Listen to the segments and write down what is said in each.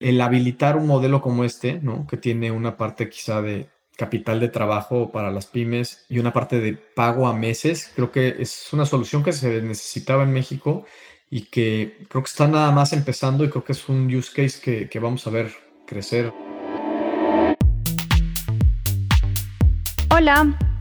el habilitar un modelo como este, ¿no? Que tiene una parte quizá de capital de trabajo para las pymes y una parte de pago a meses, creo que es una solución que se necesitaba en México y que creo que está nada más empezando y creo que es un use case que, que vamos a ver crecer. Hola.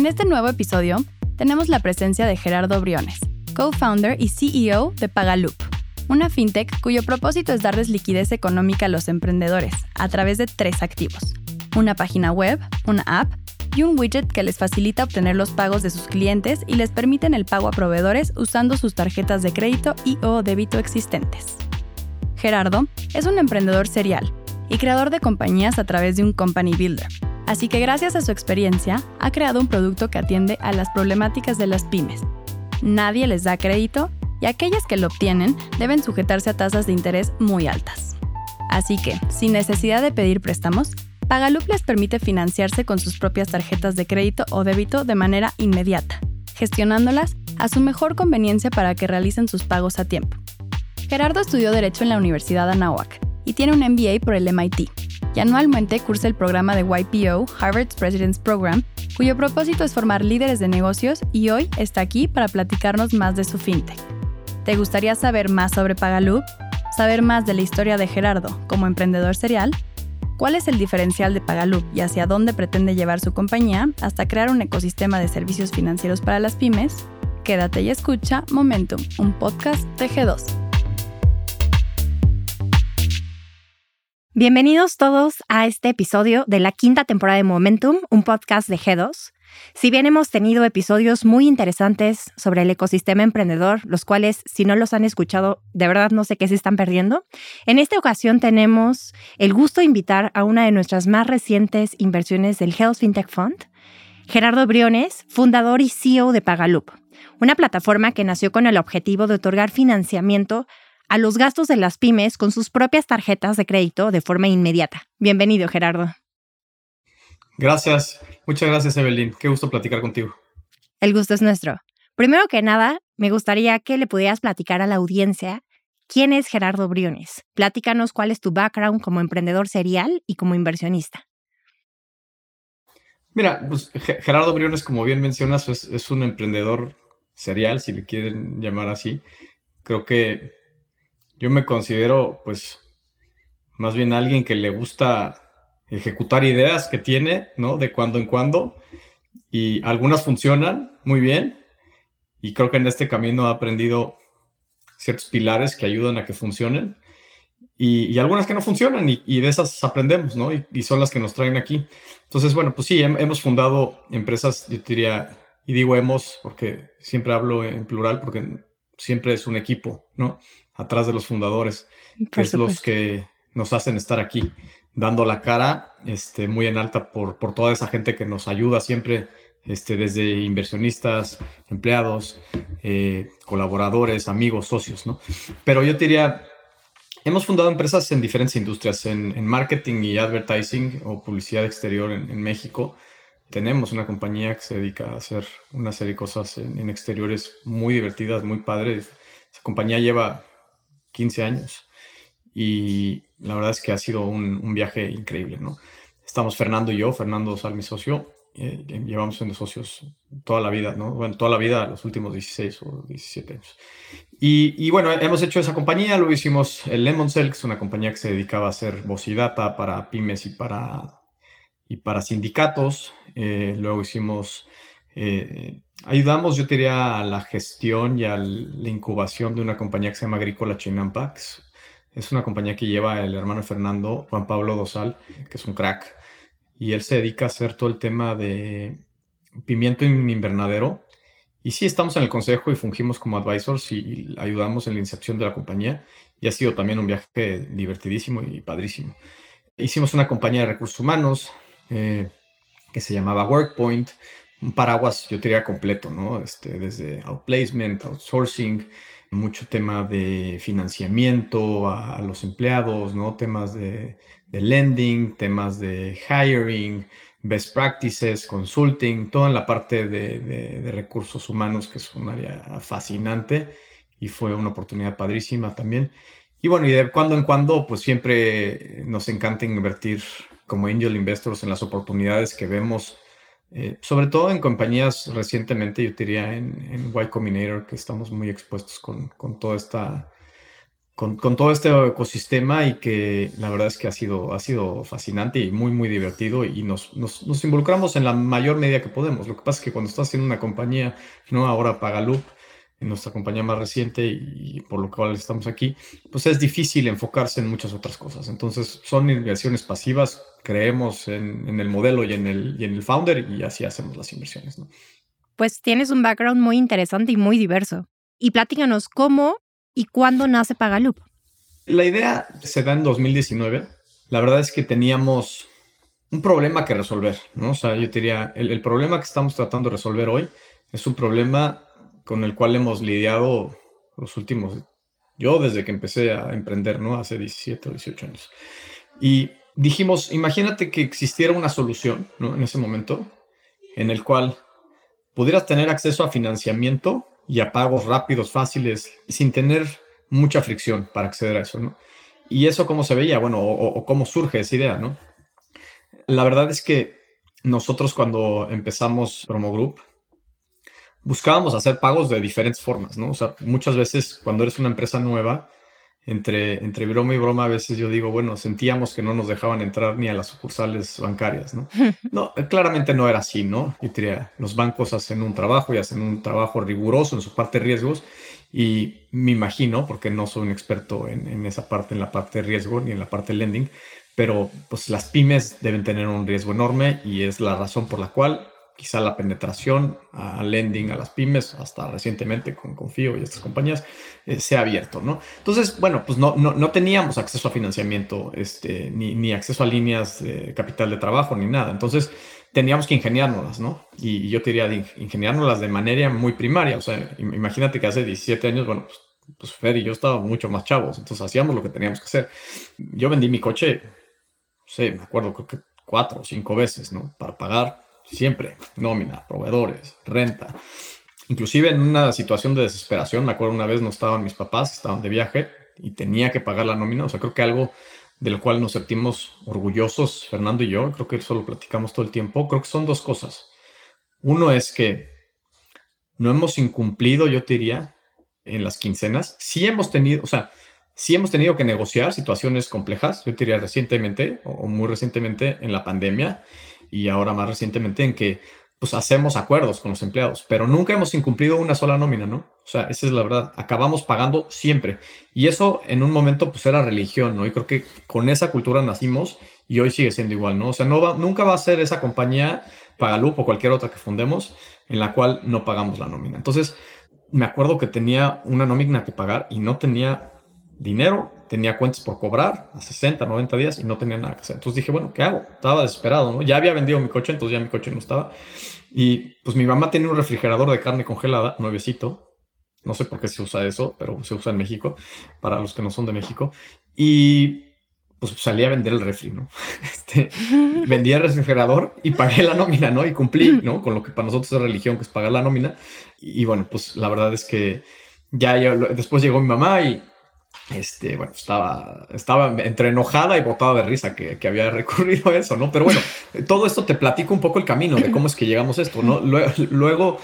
En este nuevo episodio tenemos la presencia de Gerardo Briones, co-founder y CEO de Pagaloop, una fintech cuyo propósito es darles liquidez económica a los emprendedores a través de tres activos, una página web, una app y un widget que les facilita obtener los pagos de sus clientes y les permiten el pago a proveedores usando sus tarjetas de crédito y o débito existentes. Gerardo es un emprendedor serial y creador de compañías a través de un company builder Así que gracias a su experiencia, ha creado un producto que atiende a las problemáticas de las pymes. Nadie les da crédito y aquellas que lo obtienen deben sujetarse a tasas de interés muy altas. Así que, sin necesidad de pedir préstamos, Pagaloop les permite financiarse con sus propias tarjetas de crédito o débito de manera inmediata, gestionándolas a su mejor conveniencia para que realicen sus pagos a tiempo. Gerardo estudió Derecho en la Universidad Anáhuac y tiene un MBA por el MIT y anualmente cursa el programa de YPO, Harvard's President's Program, cuyo propósito es formar líderes de negocios y hoy está aquí para platicarnos más de su fintech. ¿Te gustaría saber más sobre Pagaloop? ¿Saber más de la historia de Gerardo como emprendedor serial? ¿Cuál es el diferencial de Pagaloop y hacia dónde pretende llevar su compañía hasta crear un ecosistema de servicios financieros para las pymes? Quédate y escucha Momentum, un podcast de G2. Bienvenidos todos a este episodio de la quinta temporada de Momentum, un podcast de G2. Si bien hemos tenido episodios muy interesantes sobre el ecosistema emprendedor, los cuales si no los han escuchado, de verdad no sé qué se están perdiendo, en esta ocasión tenemos el gusto de invitar a una de nuestras más recientes inversiones del Health FinTech Fund, Gerardo Briones, fundador y CEO de Pagaloop, una plataforma que nació con el objetivo de otorgar financiamiento a los gastos de las pymes con sus propias tarjetas de crédito de forma inmediata. Bienvenido, Gerardo. Gracias. Muchas gracias, Evelyn. Qué gusto platicar contigo. El gusto es nuestro. Primero que nada, me gustaría que le pudieras platicar a la audiencia quién es Gerardo Briones. Platícanos cuál es tu background como emprendedor serial y como inversionista. Mira, pues Gerardo Briones, como bien mencionas, es, es un emprendedor serial, si le quieren llamar así. Creo que yo me considero, pues, más bien alguien que le gusta ejecutar ideas que tiene, ¿no? De cuando en cuando. Y algunas funcionan muy bien. Y creo que en este camino ha aprendido ciertos pilares que ayudan a que funcionen. Y, algunas que no funcionan y, de esas aprendemos, ¿no? Y, son las que nos traen aquí. Entonces, bueno, pues sí, hemos fundado empresas, yo diría, y digo hemos porque siempre hablo en plural porque siempre es un equipo, ¿no? Atrás de los fundadores, que es los que nos hacen estar aquí, dando la cara este, muy en alta por, por toda esa gente que nos ayuda siempre, este, desde inversionistas, empleados, eh, colaboradores, amigos, socios, ¿no? Pero yo diría, hemos fundado empresas en diferentes industrias, en, marketing y advertising o publicidad exterior en, México. Tenemos una compañía que se dedica a hacer una serie de cosas en, en exteriores muy divertidas, muy padres. Esa compañía lleva 15 años. Y la verdad es que ha sido un, viaje increíble, ¿no? Estamos Fernando y yo, Fernando Sal, mi socio, eh, llevamos siendo socios toda la vida, ¿no? Bueno, toda la vida, los últimos 16 o 17 años. Y, bueno, hemos hecho esa compañía, luego hicimos el Lemon Cell, que es una compañía que se dedicaba a hacer voz y data para pymes y para, y para sindicatos. Eh, luego hicimos eh, ayudamos, yo diría, a la gestión y a la incubación de una compañía que se llama Agrícola Chinampax. Es una compañía que lleva el hermano Fernando, Juan Pablo Dosal, que es un crack, y él se dedica a hacer todo el tema de pimiento en invernadero. Y sí, estamos en el consejo y fungimos como advisors y ayudamos en la inserción de la compañía. Y ha sido también un viaje divertidísimo y padrísimo. hicimos una compañía de recursos humanos eh, que se llamaba WorkPoint, un paraguas, yo diría completo, ¿no? Este, desde outplacement, outsourcing, mucho tema de financiamiento a, los empleados, ¿no? Temas de, lending, temas de hiring, best practices, consulting, toda la parte de, recursos humanos, que es un área fascinante y fue una oportunidad padrísima también. Y bueno, y de cuando en cuando, pues siempre nos encanta invertir como angel investors en las oportunidades que vemos eh, sobre todo en compañías recientemente, yo diría en, en Y Combinator, que estamos muy expuestos con, con toda esta, con, con, todo este ecosistema y que la verdad es que ha sido, ha sido fascinante y muy, muy divertido y nos, nos, involucramos en la mayor medida que podemos. Lo que pasa es que cuando estás haciendo una compañía, no ahora Pagaloop, en nuestra compañía más reciente y por lo cual estamos aquí, pues es difícil enfocarse en muchas otras cosas. Entonces son inversiones pasivas, creemos en, el modelo y en el, y en el founder y así hacemos las inversiones. ¿no? Pues tienes un background muy interesante y muy diverso. Y platícanos cómo y cuándo nace Pagaloop. La idea se da en 2019. La verdad es que teníamos un problema que resolver, ¿no? O sea, yo diría, el, el problema que estamos tratando de resolver hoy es un problema con el cual hemos lidiado los últimos, yo desde que empecé a emprender, ¿no? Hace 17 o 18 años. Y dijimos, imagínate que existiera una solución, ¿no? En ese momento, en el cual pudieras tener acceso a financiamiento y a pagos rápidos, fáciles, sin tener mucha fricción para acceder a eso, ¿no? Y eso cómo se veía, bueno, o, o cómo surge esa idea, ¿no? La verdad es que nosotros cuando empezamos Promo Group, buscábamos hacer pagos de diferentes formas, ¿no? O sea, muchas veces cuando eres una empresa nueva, entre, entre broma y broma, a veces yo digo, bueno, sentíamos que no nos dejaban entrar ni a las sucursales bancarias, ¿no? No, claramente no era así, ¿no? Yo diría, los bancos hacen un trabajo y hacen un trabajo riguroso en su parte de riesgos y me imagino, porque no soy un experto en, en esa parte, en la parte de riesgo ni en la parte de lending, pero pues las pymes deben tener un riesgo enorme y es la razón por la cual quizá la penetración a lending a las pymes, hasta recientemente con Confío y estas compañías, eh, se ha abierto, ¿no? Entonces, bueno, pues no, no, no teníamos acceso a financiamiento, este, ni, ni, acceso a líneas de capital de trabajo, ni nada. Entonces, teníamos que ingeniárnoslas, ¿no? Y, yo quería ingeniárnoslas de manera muy primaria. O sea, imagínate que hace 17 años, bueno, pues, pues Fer y yo estábamos mucho más chavos, entonces hacíamos lo que teníamos que hacer. Yo vendí mi coche, no sé, me acuerdo, creo que cuatro o cinco veces, ¿no? Para pagar Siempre, nómina, proveedores, renta. Inclusive en una situación de desesperación, me acuerdo una vez no estaban mis papás, estaban de viaje y tenía que pagar la nómina. O sea, creo que algo del cual nos sentimos orgullosos, Fernando y yo, creo que eso lo platicamos todo el tiempo, creo que son dos cosas. Uno es que no hemos incumplido, yo te diría, en las quincenas. Sí hemos tenido, o sea, sí hemos tenido que negociar situaciones complejas, yo te diría recientemente o muy recientemente en la pandemia y ahora más recientemente en que pues hacemos acuerdos con los empleados, pero nunca hemos incumplido una sola nómina, ¿no? O sea, esa es la verdad, acabamos pagando siempre. Y eso en un momento pues era religión, ¿no? Y creo que con esa cultura nacimos y hoy sigue siendo igual, ¿no? O sea, no va, nunca va a ser esa compañía, Pagalup o cualquier otra que fundemos, en la cual no pagamos la nómina. Entonces, me acuerdo que tenía una nómina que pagar y no tenía dinero, tenía cuentas por cobrar a 60, 90 días y no tenía nada que hacer. Entonces dije, bueno, ¿qué hago? Estaba desesperado, ¿no? Ya había vendido mi coche, entonces ya mi coche no estaba. Y pues mi mamá tiene un refrigerador de carne congelada, nuevecito. No sé por qué se usa eso, pero se usa en México, para los que no son de México. Y pues salí a vender el refri, ¿no? Este, vendí el refrigerador y pagué la nómina, ¿no? Y cumplí, ¿no? Con lo que para nosotros es religión, que es pagar la nómina. Y, bueno, pues la verdad es que ya después llegó mi mamá y este, bueno, estaba, estaba entre enojada y botada de risa que, que, había recurrido a eso, ¿no? Pero bueno, todo esto te platico un poco el camino de cómo es que llegamos a esto, ¿no? Luego,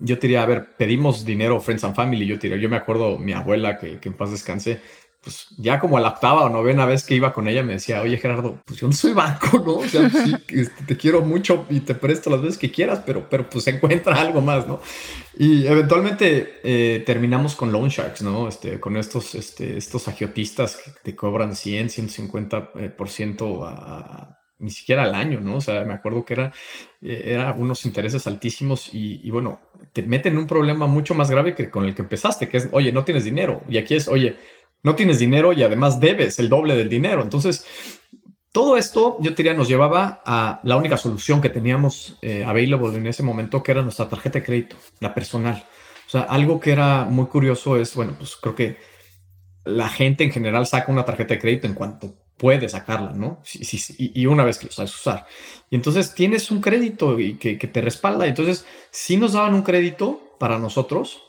yo te diría, a ver, pedimos dinero, Friends and Family, yo te diría, yo me acuerdo mi abuela, que, que en paz descanse, pues ya como a la octava o novena vez que iba con ella me decía, oye Gerardo, pues yo no soy banco, ¿no? O sea, sí, este, te quiero mucho y te presto las veces que quieras, pero, pero pues encuentra algo más, ¿no? Y eventualmente eh, terminamos con loan sharks, ¿no? Este, con estos, este, estos agiotistas que te cobran 100, 150% eh, por ciento a, ni siquiera al año, ¿no? O sea, me acuerdo que era, eh, era unos intereses altísimos y, y, bueno, te meten en un problema mucho más grave que con el que empezaste, que es, oye, no tienes dinero. Y aquí es, oye, no tienes dinero y además debes el doble del dinero. Entonces, todo esto, yo diría, nos llevaba a la única solución que teníamos eh, available en ese momento, que era nuestra tarjeta de crédito, la personal. O sea, algo que era muy curioso es, bueno, pues creo que la gente en general saca una tarjeta de crédito en cuanto puede sacarla, ¿no? y, una vez que lo sabes usar. Y entonces tienes un crédito y que, que te respalda. Entonces, sí nos daban un crédito para nosotros,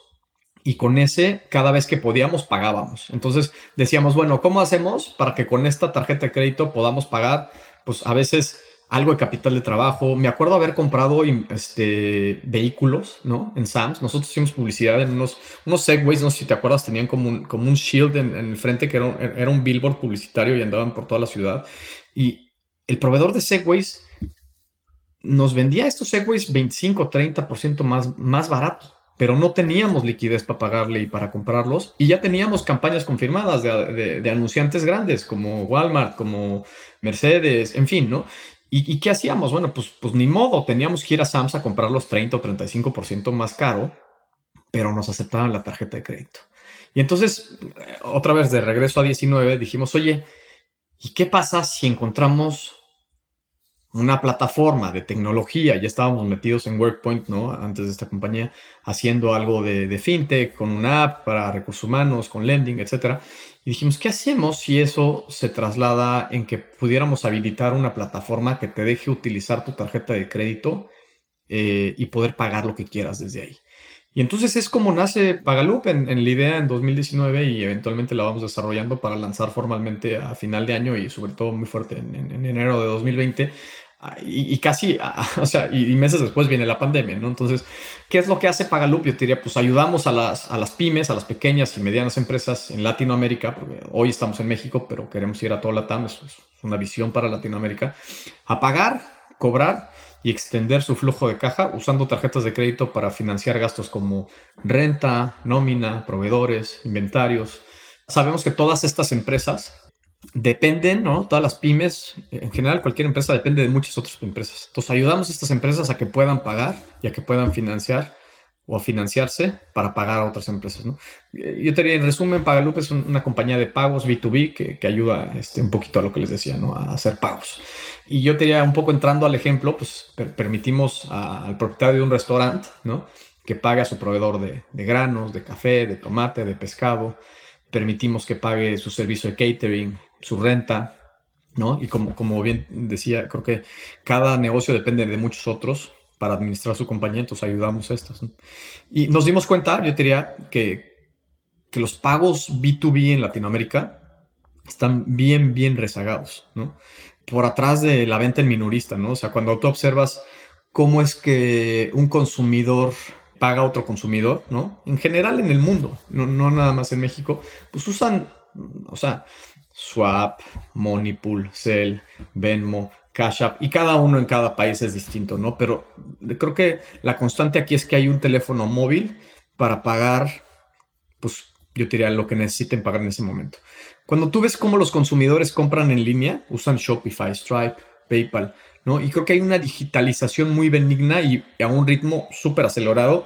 y con ese, cada vez que podíamos, pagábamos. Entonces decíamos, bueno, ¿cómo hacemos para que con esta tarjeta de crédito podamos pagar? Pues a veces algo de capital de trabajo. Me acuerdo haber comprado este, vehículos, ¿no? En Sams. Nosotros hicimos publicidad en unos, unos Segways, no sé si te acuerdas, tenían como un, como un shield en, el frente que era un, era un billboard publicitario y andaban por toda la ciudad. Y el proveedor de Segways nos vendía estos Segways 25, 30% más, más baratos pero no teníamos liquidez para pagarle y para comprarlos. Y ya teníamos campañas confirmadas de, anunciantes grandes como Walmart, como Mercedes, en fin, ¿no? ¿Y, qué hacíamos? Bueno, pues, pues ni modo, teníamos que ir a Sams a comprar los 30 o 35% más caro, pero nos aceptaban la tarjeta de crédito. Y entonces, otra vez de regreso a 19, dijimos, oye, ¿y qué pasa si encontramos una plataforma de tecnología, ya estábamos metidos en WorkPoint, ¿no? Antes de esta compañía, haciendo algo de, fintech, con una app para recursos humanos, con lending, etcétera. Y dijimos, ¿qué hacemos si eso se traslada en que pudiéramos habilitar una plataforma que te deje utilizar tu tarjeta de crédito eh, y poder pagar lo que quieras desde ahí? Y entonces es como nace Pagaloop en, la idea en 2019 y eventualmente la vamos desarrollando para lanzar formalmente a final de año y sobre todo muy fuerte en, en enero de 2020 y, casi, o sea, y, meses después viene la pandemia, ¿no? Entonces, ¿qué es lo que hace Pagalup? Yo diría, pues ayudamos a las, a las pymes, a las pequeñas y medianas empresas en Latinoamérica, porque hoy estamos en México, pero queremos ir a toda la TAM, es una visión para Latinoamérica, a pagar, cobrar y extender su flujo de caja usando tarjetas de crédito para financiar gastos como renta, nómina, proveedores, inventarios. Sabemos que todas estas empresas dependen, ¿no? Todas las pymes, en general cualquier empresa depende de muchas otras empresas. Entonces ayudamos a estas empresas a que puedan pagar y a que puedan financiar o a financiarse para pagar a otras empresas, ¿no? Yo te diría, en resumen, Pagalup es una compañía de pagos B2B que, que ayuda este, un poquito a lo que les decía, ¿no? A hacer pagos. Y yo te diría, un poco entrando al ejemplo, pues permitimos al propietario de un restaurante, ¿no? Que pague a su proveedor de, de granos, de café, de tomate, de pescado. Permitimos que pague su servicio de catering, su renta, ¿no? Y como, como bien decía, creo que cada negocio depende de muchos otros para administrar su compañía, entonces ayudamos a estos. Y nos dimos cuenta, yo diría, que, que los pagos B2B en Latinoamérica están bien, bien rezagados, ¿no? Por atrás de la venta en minorista, ¿no? O sea, cuando tú observas cómo es que un consumidor paga a otro consumidor, ¿no? En general en el mundo, no, no nada más en México, pues usan, o sea, Swap, Moneypool, Cell, Venmo, Cash App, y cada uno en cada país es distinto, ¿no? Pero creo que la constante aquí es que hay un teléfono móvil para pagar, pues yo diría lo que necesiten pagar en ese momento. Cuando tú ves cómo los consumidores compran en línea, usan Shopify, Stripe, PayPal, ¿no? Y creo que hay una digitalización muy benigna y a un ritmo súper acelerado,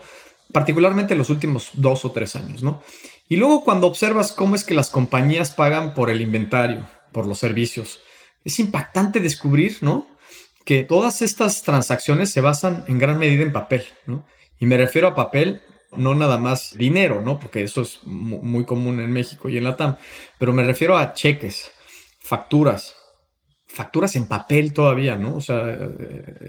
particularmente en los últimos dos o tres años, ¿no? Y luego cuando observas cómo es que las compañías pagan por el inventario, por los servicios, es impactante descubrir, ¿no? Que todas estas transacciones se basan en gran medida en papel, ¿no? Y me refiero a papel, no nada más dinero, ¿no? Porque eso es muy común en México y en la TAM, pero me refiero a cheques, facturas, facturas en papel todavía, ¿no? O sea,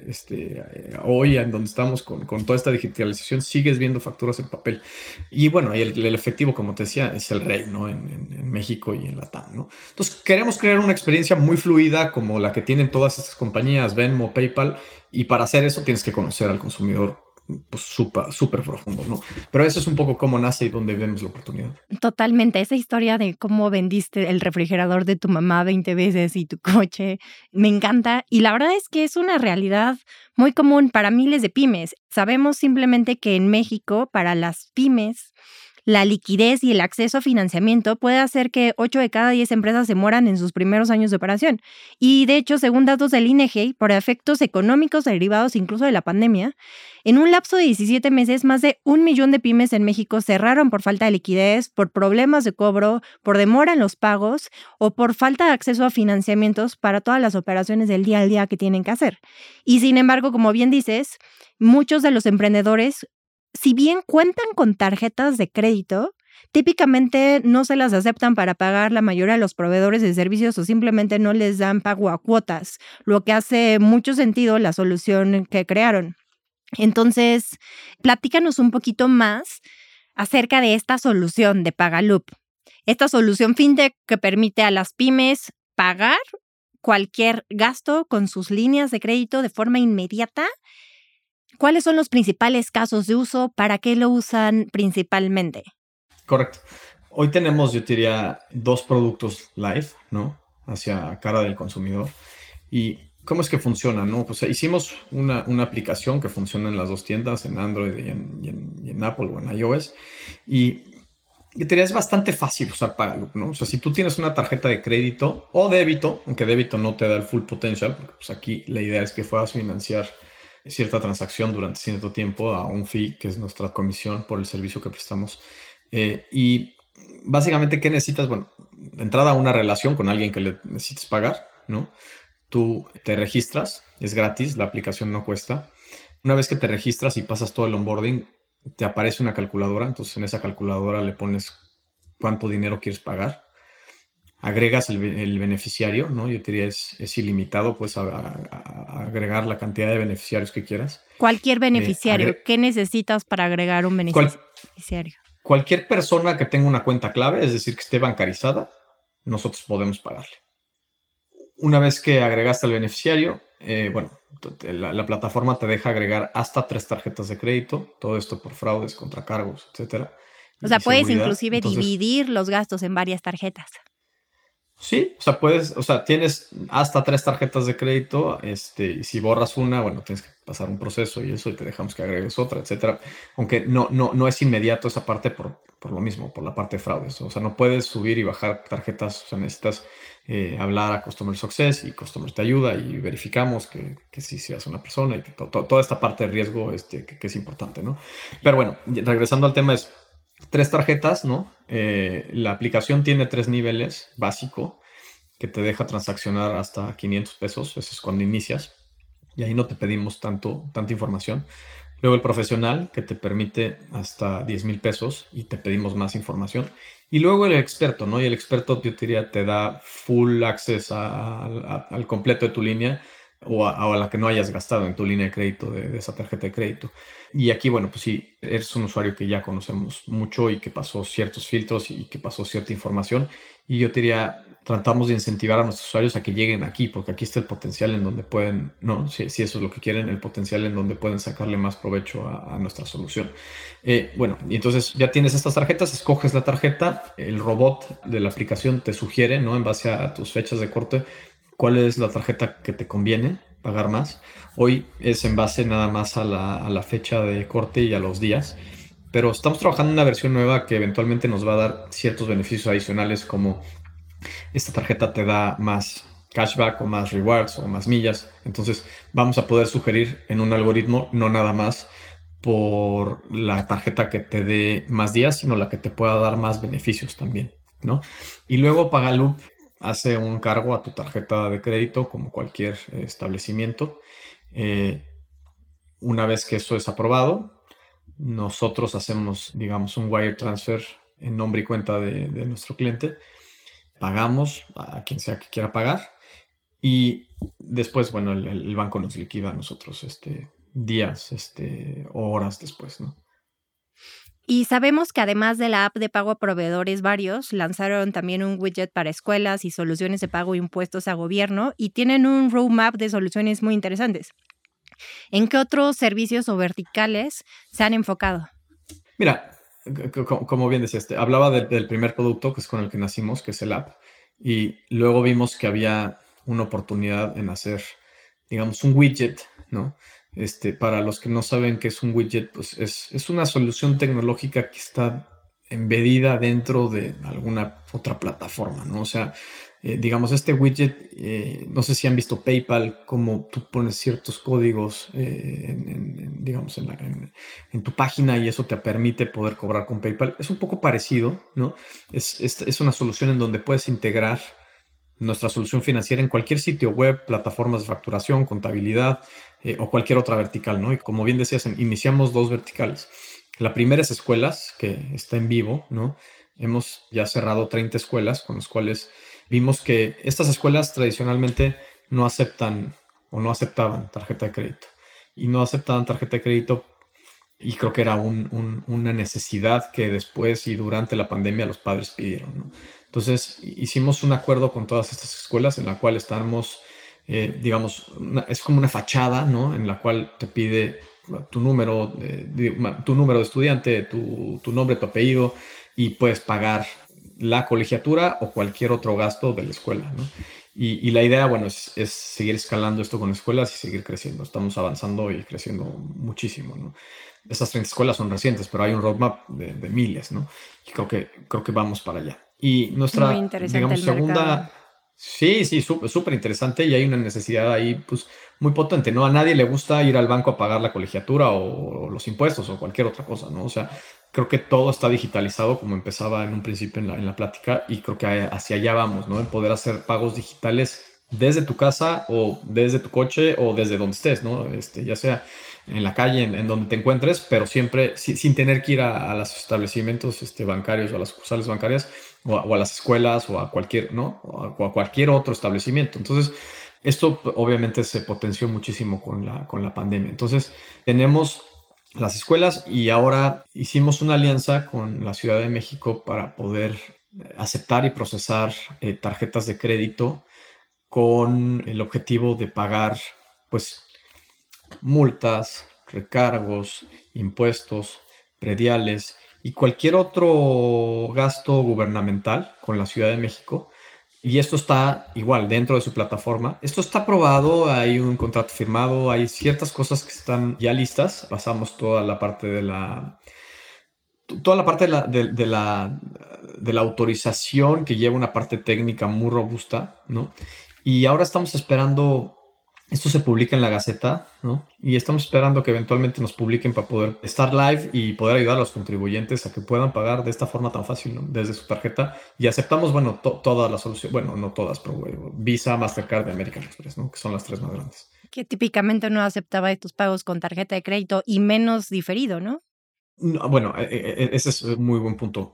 este, hoy en donde estamos con, toda esta digitalización, sigues viendo facturas en papel. Y bueno, el, efectivo, como te decía, es el rey, ¿no? En, México y en la TAM, ¿no? Entonces, queremos crear una experiencia muy fluida como la que tienen todas estas compañías, Venmo, PayPal, y para hacer eso tienes que conocer al consumidor pues súper, súper profundo, ¿no? Pero eso es un poco cómo nace y dónde vemos la oportunidad. Totalmente, esa historia de cómo vendiste el refrigerador de tu mamá 20 veces y tu coche, me encanta. Y la verdad es que es una realidad muy común para miles de pymes. Sabemos simplemente que en México, para las pymes, la liquidez y el acceso a financiamiento puede hacer que 8 de cada 10 empresas se mueran en sus primeros años de operación. Y de hecho, según datos del INEGI, por efectos económicos derivados incluso de la pandemia, en un lapso de 17 meses, más de un millón de pymes en México cerraron por falta de liquidez, por problemas de cobro, por demora en los pagos o por falta de acceso a financiamientos para todas las operaciones del día al día que tienen que hacer. Y sin embargo, como bien dices, muchos de los emprendedores si bien cuentan con tarjetas de crédito, típicamente no se las aceptan para pagar la mayoría de los proveedores de servicios o simplemente no les dan pago a cuotas, lo que hace mucho sentido la solución que crearon. Entonces, platícanos un poquito más acerca de esta solución de Pagaloop. Esta solución fintech que permite a las pymes pagar cualquier gasto con sus líneas de crédito de forma inmediata ¿Cuáles son los principales casos de uso? ¿Para qué lo usan principalmente? Correcto. Hoy tenemos, yo diría, dos productos live, ¿no? Hacia cara del consumidor. ¿Y cómo es que funciona, no? Pues hicimos una, aplicación que funciona en las dos tiendas, en Android y en, Apple o en iOS. Y yo diría, es bastante fácil usar Pagaloop, ¿no? O sea, si tú tienes una tarjeta de crédito o débito, aunque débito no te da el full potential, porque pues aquí la idea es que puedas financiar cierta transacción durante cierto tiempo a un fee, que es nuestra comisión por el servicio que prestamos. Eh, y básicamente, ¿qué necesitas? Bueno, entrada a una relación con alguien que le necesites pagar, ¿no? Tú te registras, es gratis, la aplicación no cuesta. Una vez que te registras y pasas todo el onboarding, te aparece una calculadora, entonces en esa calculadora le pones cuánto dinero quieres pagar agregas el, beneficiario, ¿no? Yo diría es, es ilimitado, pues a, agregar la cantidad de beneficiarios que quieras. Cualquier eh, beneficiario, ¿qué necesitas para agregar un beneficiario? cualquier persona que tenga una cuenta clave, es decir, que esté bancarizada, nosotros podemos pagarle. Una vez que agregaste al beneficiario, eh, bueno, la, la, plataforma te deja agregar hasta tres tarjetas de crédito, todo esto por fraudes, contracargos, etcétera. O sea, puedes inclusive dividir los gastos en varias tarjetas. Sí, o sea, puedes, o sea, tienes hasta tres tarjetas de crédito, este, y si borras una, bueno, tienes que pasar un proceso y eso, y te dejamos que agregues otra, etcétera. Aunque no, no, no es inmediato esa parte por, por lo mismo, por la parte de fraudes. O sea, no puedes subir y bajar tarjetas, o sea, necesitas eh, hablar a Customer Success y Customer te ayuda y verificamos que, que sí seas una persona y toda esta parte de riesgo este, que es importante, ¿no? Pero bueno, regresando al tema es tres tarjetas, ¿no? Eh, la aplicación tiene tres niveles básico que te deja transaccionar hasta 500 pesos, eso es cuando inicias, y ahí no te pedimos tanto, tanta información. Luego el profesional, que te permite hasta 10 mil pesos y te pedimos más información. Y luego el experto, ¿no? Y el experto, yo diría, te da full access al completo de tu línea o a, la que no hayas gastado en tu línea de crédito de, esa tarjeta de crédito. Y aquí, bueno, pues sí, eres un usuario que ya conocemos mucho y que pasó ciertos filtros y que pasó cierta información. Y yo diría, tratamos de incentivar a nuestros usuarios a que lleguen aquí, porque aquí está el potencial en donde pueden, no, si, si eso es lo que quieren, el potencial en donde pueden sacarle más provecho a, nuestra solución. Eh, bueno, y entonces ya tienes estas tarjetas, escoges la tarjeta, el robot de la aplicación te sugiere, ¿no? En base a tus fechas de corte, cuál es la tarjeta que te conviene pagar más. Hoy es en base nada más a la, fecha de corte y a los días, pero estamos trabajando en una versión nueva que eventualmente nos va a dar ciertos beneficios adicionales como esta tarjeta te da más cashback o más rewards o más millas. Entonces vamos a poder sugerir en un algoritmo no nada más por la tarjeta que te dé más días, sino la que te pueda dar más beneficios también, ¿no? Y luego Pagaloop hace un cargo a tu tarjeta de crédito como cualquier establecimiento. Eh, una vez que eso es aprobado, nosotros hacemos, digamos, un wire transfer en nombre y cuenta de, nuestro cliente, pagamos a quien sea que quiera pagar y después, bueno, el, banco nos liquida a nosotros este, días este, horas después, ¿no? Y sabemos que además de la app de pago a proveedores varios, lanzaron también un widget para escuelas y soluciones de pago impuestos a gobierno y tienen un roadmap de soluciones muy interesantes. ¿En qué otros servicios o verticales se han enfocado? Mira, como bien decías, hablaba del primer producto que es con el que nacimos, que es el app, y luego vimos que había una oportunidad en hacer, digamos, un widget, ¿no? Este, para los que no saben qué es un widget, pues es, una solución tecnológica que está embedida dentro de alguna otra plataforma, ¿no? O sea, eh, digamos, este widget, eh, no sé si han visto PayPal, como tú pones ciertos códigos, eh, en, digamos, en, tu página y eso te permite poder cobrar con PayPal. Es un poco parecido, ¿no? Es, es, una solución en donde puedes integrar nuestra solución financiera en cualquier sitio web, plataformas de facturación, contabilidad o cualquier otra vertical, ¿no? Y como bien decías, iniciamos dos verticales. La primera es escuelas, que está en vivo, ¿no? Hemos ya cerrado 30 escuelas con las cuales vimos que estas escuelas tradicionalmente no aceptan o no aceptaban tarjeta de crédito. Y no aceptaban tarjeta de crédito y creo que era una necesidad que después y durante la pandemia los padres pidieron. Entonces hicimos un acuerdo con todas estas escuelas en la cual estamos, eh, digamos, es como una fachada, ¿no? En la cual te pide tu número, de, tu número de estudiante, tu, tu nombre, tu apellido y puedes pagar la colegiatura o cualquier otro gasto de la escuela. ¿no? Y, la idea, bueno, es, seguir escalando esto con escuelas y seguir creciendo. Estamos avanzando y creciendo muchísimo. ¿no? Estas 30 escuelas son recientes, pero hay un roadmap de, miles, ¿no? Y creo que, creo que vamos para allá. Y nuestra, digamos, segunda... Sí, sí, súper interesante y hay una necesidad ahí, pues, muy potente, ¿no? A nadie le gusta ir al banco a pagar la colegiatura o, los impuestos o cualquier otra cosa, ¿no? O sea, creo que todo está digitalizado como empezaba en un principio en la, en la plática y creo que hacia allá vamos, ¿no? El poder hacer pagos digitales desde tu casa o desde tu coche o desde donde estés, ¿no? Este, ya sea en la calle, en, donde te encuentres, pero siempre sin tener que ir a, los establecimientos este, bancarios o a las sucursales bancarias o a, las escuelas o a cualquier, ¿no? A, cualquier otro establecimiento. Entonces, esto obviamente se potenció muchísimo con la, con la pandemia. Entonces, tenemos las escuelas y ahora hicimos una alianza con la Ciudad de México para poder aceptar y procesar eh, tarjetas de crédito con el objetivo de pagar pues multas, recargos, impuestos, prediales y cualquier otro gasto gubernamental con la Ciudad de México y esto está igual dentro de su plataforma. Esto está aprobado, hay un contrato firmado, hay ciertas cosas que están ya listas. Pasamos toda la parte de la toda la parte de la, de, la, autorización que lleva una parte técnica muy robusta, ¿no? Y ahora estamos esperando esto se publica en la Gaceta, ¿no? Y estamos esperando que eventualmente nos publiquen para poder estar live y poder ayudar a los contribuyentes a que puedan pagar de esta forma tan fácil, ¿no? Desde su tarjeta. Y aceptamos, bueno, todas las soluciones, bueno, no todas, pero Visa, Mastercard y American Express, ¿no? Que son las tres más grandes. Que típicamente no aceptaba estos pagos con tarjeta de crédito y menos diferido, ¿no? bueno, e, e, e, ese es un muy buen punto.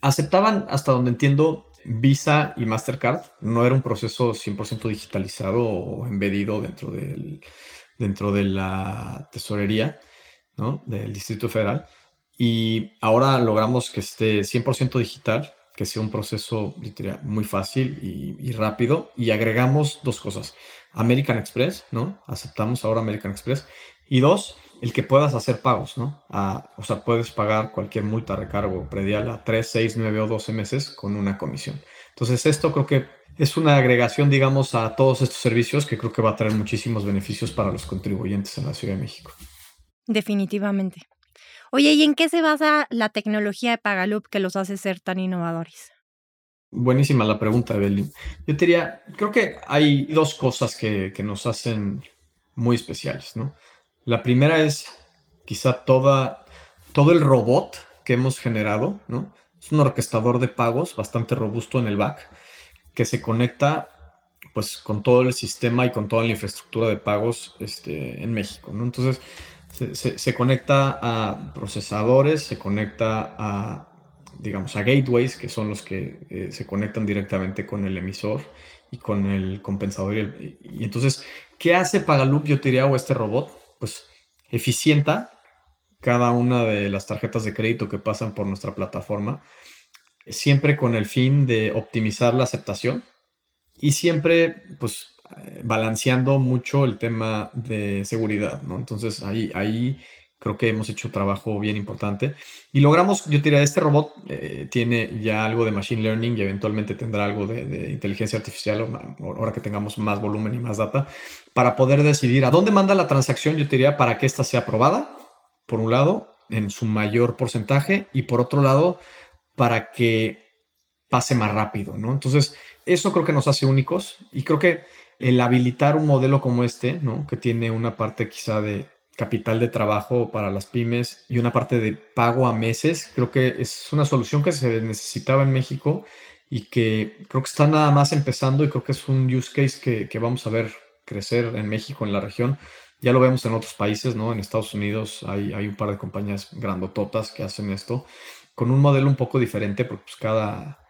Aceptaban, hasta donde entiendo, Visa y Mastercard no era un proceso 100% digitalizado o embedido dentro, del, dentro de la tesorería ¿no? del Distrito Federal. Y ahora logramos que esté 100% digital, que sea un proceso muy fácil y, rápido. Y agregamos dos cosas. American Express, ¿no? Aceptamos ahora American Express. Y dos, el que puedas hacer pagos, ¿no? o sea, puedes pagar cualquier multa, recargo predial a 3, 6, 9 o 12 meses con una comisión. Entonces, esto creo que es una agregación, digamos, a todos estos servicios que creo que va a traer muchísimos beneficios para los contribuyentes en la Ciudad de México. Definitivamente. Oye, ¿y en qué se basa la tecnología de Pagaloop que los hace ser tan innovadores? Buenísima la pregunta, Evelyn. Yo diría, creo que hay dos cosas que, que nos hacen muy especiales, ¿no? La primera es quizá toda, todo el robot que hemos generado, ¿no? Es un orquestador de pagos bastante robusto en el back que se conecta pues con todo el sistema y con toda la infraestructura de pagos este, en México, ¿no? Entonces se, conecta a procesadores, se conecta a, digamos, a gateways, que son los que eh, se conectan directamente con el emisor y con el compensador. Y, entonces, ¿qué hace Pagaloop, yo diría, o este robot? Pues eficienta cada una de las tarjetas de crédito que pasan por nuestra plataforma, siempre con el fin de optimizar la aceptación y siempre pues balanceando mucho el tema de seguridad, ¿no? Entonces ahí, ahí creo que hemos hecho trabajo bien importante. Y logramos, yo diría, este robot eh, tiene ya algo de machine learning y eventualmente tendrá algo de, inteligencia artificial ahora que tengamos más volumen y más data para poder decidir a dónde manda la transacción, yo diría, para que ésta sea aprobada, por un lado, en su mayor porcentaje y por otro lado, para que pase más rápido, ¿no? Entonces, eso creo que nos hace únicos y creo que el habilitar un modelo como este, ¿no? Que tiene una parte quizá de capital de trabajo para las pymes y una parte de pago a meses, creo que es una solución que se necesitaba en México y que creo que está nada más empezando y creo que es un use case que, que vamos a ver crecer en México, en la región. Ya lo vemos en otros países, ¿no? En Estados Unidos hay, hay un par de compañías grandototas que hacen esto con un modelo un poco diferente porque pues cada,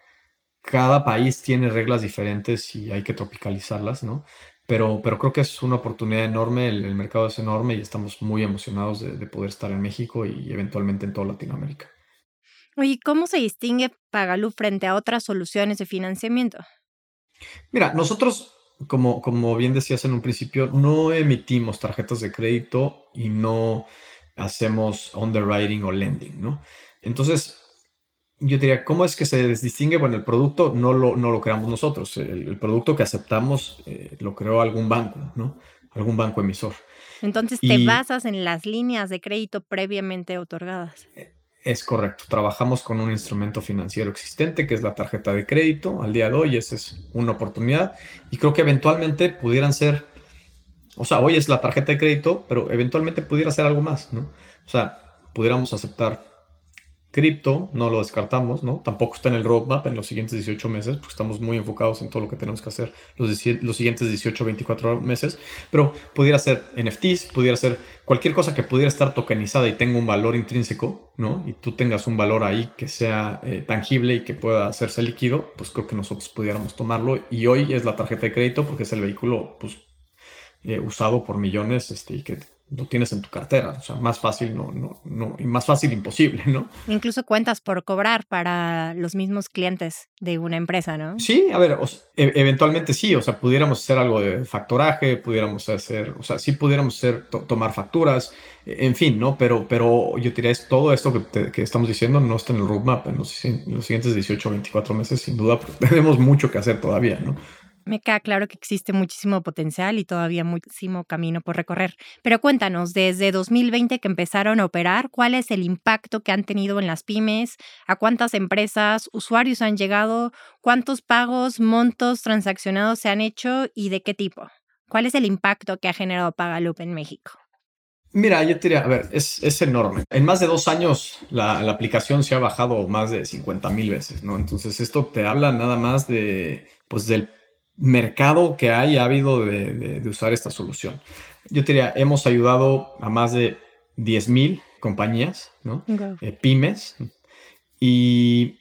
cada país tiene reglas diferentes y hay que tropicalizarlas, ¿no? Pero, pero creo que es una oportunidad enorme, el, mercado es enorme y estamos muy emocionados de, poder estar en México y eventualmente en toda Latinoamérica. Oye, ¿cómo se distingue Pagalu frente a otras soluciones de financiamiento? Mira, nosotros, como, como bien decías en un principio, no emitimos tarjetas de crédito y no hacemos underwriting o lending, ¿no? Entonces, yo diría, ¿cómo es que se distingue? Bueno, el producto no lo, no lo creamos nosotros. El, producto que aceptamos eh, lo creó algún banco, ¿no? Algún banco emisor. Entonces te basas en las líneas de crédito previamente otorgadas. Eh, es correcto. Trabajamos con un instrumento financiero existente que es la tarjeta de crédito. Al día de hoy esa es una oportunidad y creo que eventualmente pudieran ser, o sea, hoy es la tarjeta de crédito, pero eventualmente pudiera ser algo más, ¿no? O sea, pudiéramos aceptar Cripto no lo descartamos, ¿no? Tampoco está en el roadmap en los siguientes 18 meses, porque estamos muy enfocados en todo lo que tenemos que hacer los, los siguientes 18, 24 meses, pero pudiera ser NFTs, pudiera ser cualquier cosa que pudiera estar tokenizada y tenga un valor intrínseco, ¿no? Y tú tengas un valor ahí que sea eh, tangible y que pueda hacerse líquido, pues creo que nosotros pudiéramos tomarlo. Y hoy es la tarjeta de crédito porque es el vehículo, pues, eh, usado por millones este, y que lo tienes en tu cartera. O sea, más fácil, no, no, no, y más fácil imposible, ¿no? Incluso cuentas por cobrar para los mismos clientes de una empresa, ¿no? Sí, a ver, e, eventualmente sí, o sea, pudiéramos hacer algo de factoraje, pudiéramos hacer, o sea, sí pudiéramos hacer, tomar facturas, e, en fin, ¿no? Pero, pero yo diría, es todo esto que, que, estamos diciendo no está en el roadmap en los, en los siguientes 18 o 24 meses, sin duda, porque tenemos mucho que hacer todavía, ¿no? Me queda claro que existe muchísimo potencial y todavía muchísimo camino por recorrer. Pero cuéntanos, desde 2020 que empezaron a operar, ¿cuál es el impacto que han tenido en las pymes? ¿A cuántas empresas, usuarios han llegado? ¿Cuántos pagos, montos transaccionados se han hecho y de qué tipo? ¿Cuál es el impacto que ha generado Pagaloop en México? Mira, yo te diría, a ver, es, enorme. En más de dos años la, la aplicación se ha bajado más de 50 mil veces, ¿no? Entonces esto te habla nada más de, pues del mercado que hay ha habido de, usar esta solución. Yo diría, hemos ayudado a más de 10.000 compañías, ¿no? Eh, pymes, y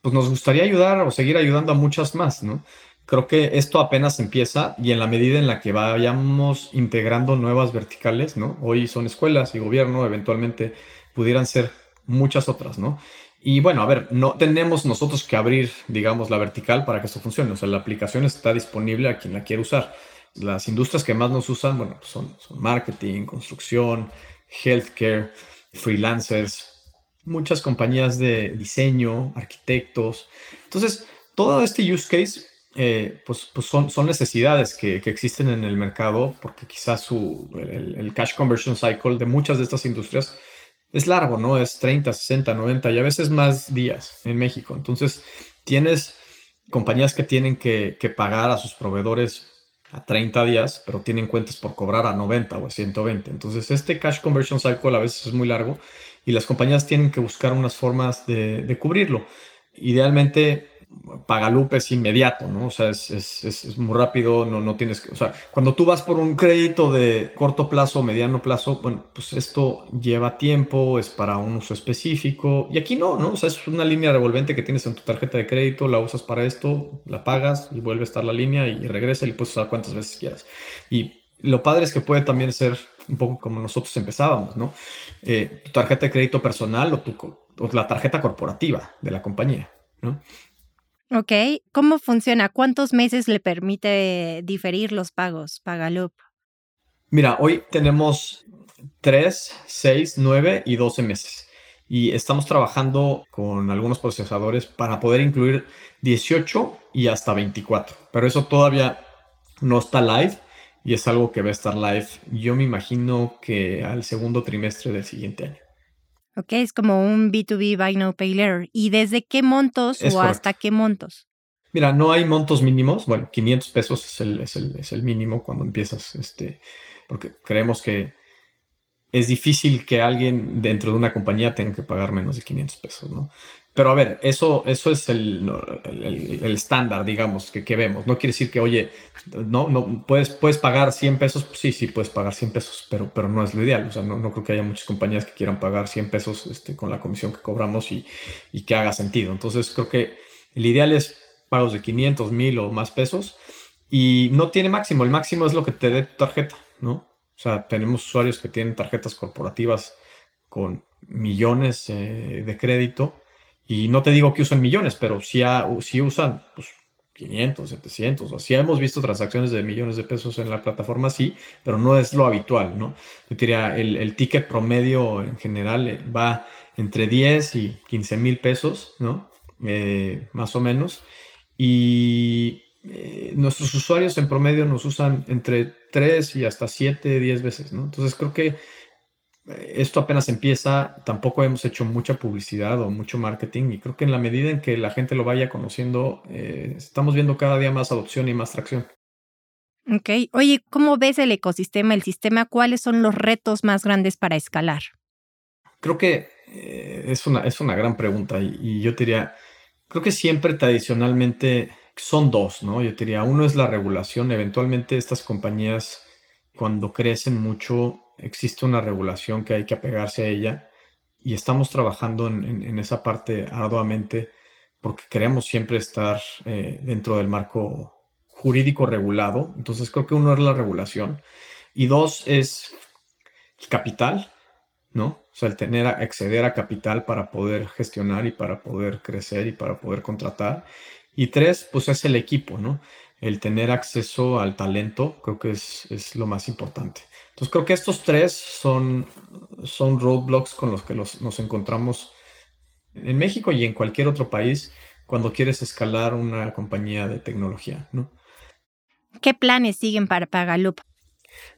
pues nos gustaría ayudar o seguir ayudando a muchas más, ¿no? Creo que esto apenas empieza y en la medida en la que vayamos integrando nuevas verticales, ¿no? Hoy son escuelas y gobierno, eventualmente pudieran ser muchas otras, ¿no? Y bueno, a ver, no tenemos nosotros que abrir, digamos, la vertical para que esto funcione. O sea, la aplicación está disponible a quien la quiera usar. Las industrias que más nos usan, bueno, pues son, marketing, construcción, healthcare, freelancers, muchas compañías de diseño, arquitectos. Entonces, todo este use case, eh, pues, pues son, son necesidades que, que, existen en el mercado porque quizás su, el cash conversion cycle de muchas de estas industrias es largo, ¿no? Es 30, 60, 90 y a veces más días en México. Entonces, tienes compañías que tienen que, pagar a sus proveedores a 30 días, pero tienen cuentas por cobrar a 90 o a 120. Entonces, este cash conversion cycle a veces es muy largo y las compañías tienen que buscar unas formas de, de cubrirlo. Idealmente, Pagalup es inmediato, ¿no? O sea, es, es, es, muy rápido, no, no tienes que, o sea, cuando tú vas por un crédito de corto plazo, mediano plazo, bueno, pues esto lleva tiempo, es para un uso específico, y aquí no, ¿no? O sea, es una línea revolvente que tienes en tu tarjeta de crédito, la usas para esto, la pagas y vuelve a estar la línea y regresa y puedes usar cuantas veces quieras. Y lo padre es que puede también ser un poco como nosotros empezábamos, ¿no? Eh, tu tarjeta de crédito personal o, tu, o la tarjeta corporativa de la compañía, ¿no? Ok, ¿cómo funciona? ¿Cuántos meses le permite diferir los pagos Pagaloop? Mira, hoy tenemos 3, 6, 9 y 12 meses. Y estamos trabajando con algunos procesadores para poder incluir 18 y hasta 24. Pero eso todavía no está live y es algo que va a estar live, yo me imagino que al segundo trimestre del siguiente año. Ok, es como un B2B Buy No Pay Later. ¿Y desde qué montos o hasta qué montos? Mira, no hay montos mínimos. Bueno, 500 pesos es el, es el, es el mínimo cuando empiezas, este, porque creemos que es difícil que alguien dentro de una compañía tenga que pagar menos de 500 pesos, ¿no? Pero a ver, eso, eso es el, el, estándar, digamos, que, que, vemos. No quiere decir que, oye, no, no puedes, puedes pagar 100 pesos. Sí, sí, puedes pagar 100 pesos, pero, pero no es lo ideal. O sea, no, no creo que haya muchas compañías que quieran pagar 100 pesos este, con la comisión que cobramos y, y que haga sentido. Entonces, creo que el ideal es pagos de 500, 1000 o más pesos y no tiene máximo. El máximo es lo que te dé tu tarjeta, ¿no? O sea, tenemos usuarios que tienen tarjetas corporativas con millones eh, de crédito y no te digo que usen millones, pero sí, usan pues, 500, 700, o sí hemos visto transacciones de millones de pesos en la plataforma, sí, pero no es lo habitual, ¿no? Yo diría, el, ticket promedio en general eh, va entre 10 y 15 mil pesos, ¿no? Eh, más o menos. Y eh, nuestros usuarios en promedio nos usan entre 3 y hasta 7, 10 veces, ¿no? Entonces creo que esto apenas empieza, tampoco hemos hecho mucha publicidad o mucho marketing y creo que en la medida en que la gente lo vaya conociendo, eh, estamos viendo cada día más adopción y más tracción. Ok, oye, ¿cómo ves el ecosistema, el sistema? ¿Cuáles son los retos más grandes para escalar? Creo que eh, es, una, es una gran pregunta y, y yo diría, creo que siempre tradicionalmente son dos, ¿no? Yo diría, uno es la regulación, eventualmente estas compañías cuando crecen mucho existe una regulación que hay que apegarse a ella y estamos trabajando en, esa parte arduamente porque queremos siempre estar eh, dentro del marco jurídico regulado. Entonces creo que uno es la regulación y dos es el capital, ¿no? O sea, el tener, acceder a capital para poder gestionar y para poder crecer y para poder contratar. Y tres, pues es el equipo, ¿no? El tener acceso al talento, creo que es, es lo más importante. Entonces creo que estos tres son, son roadblocks con los que nos encontramos en México y en cualquier otro país cuando quieres escalar una compañía de tecnología, ¿no? ¿Qué planes siguen para Pagaloop?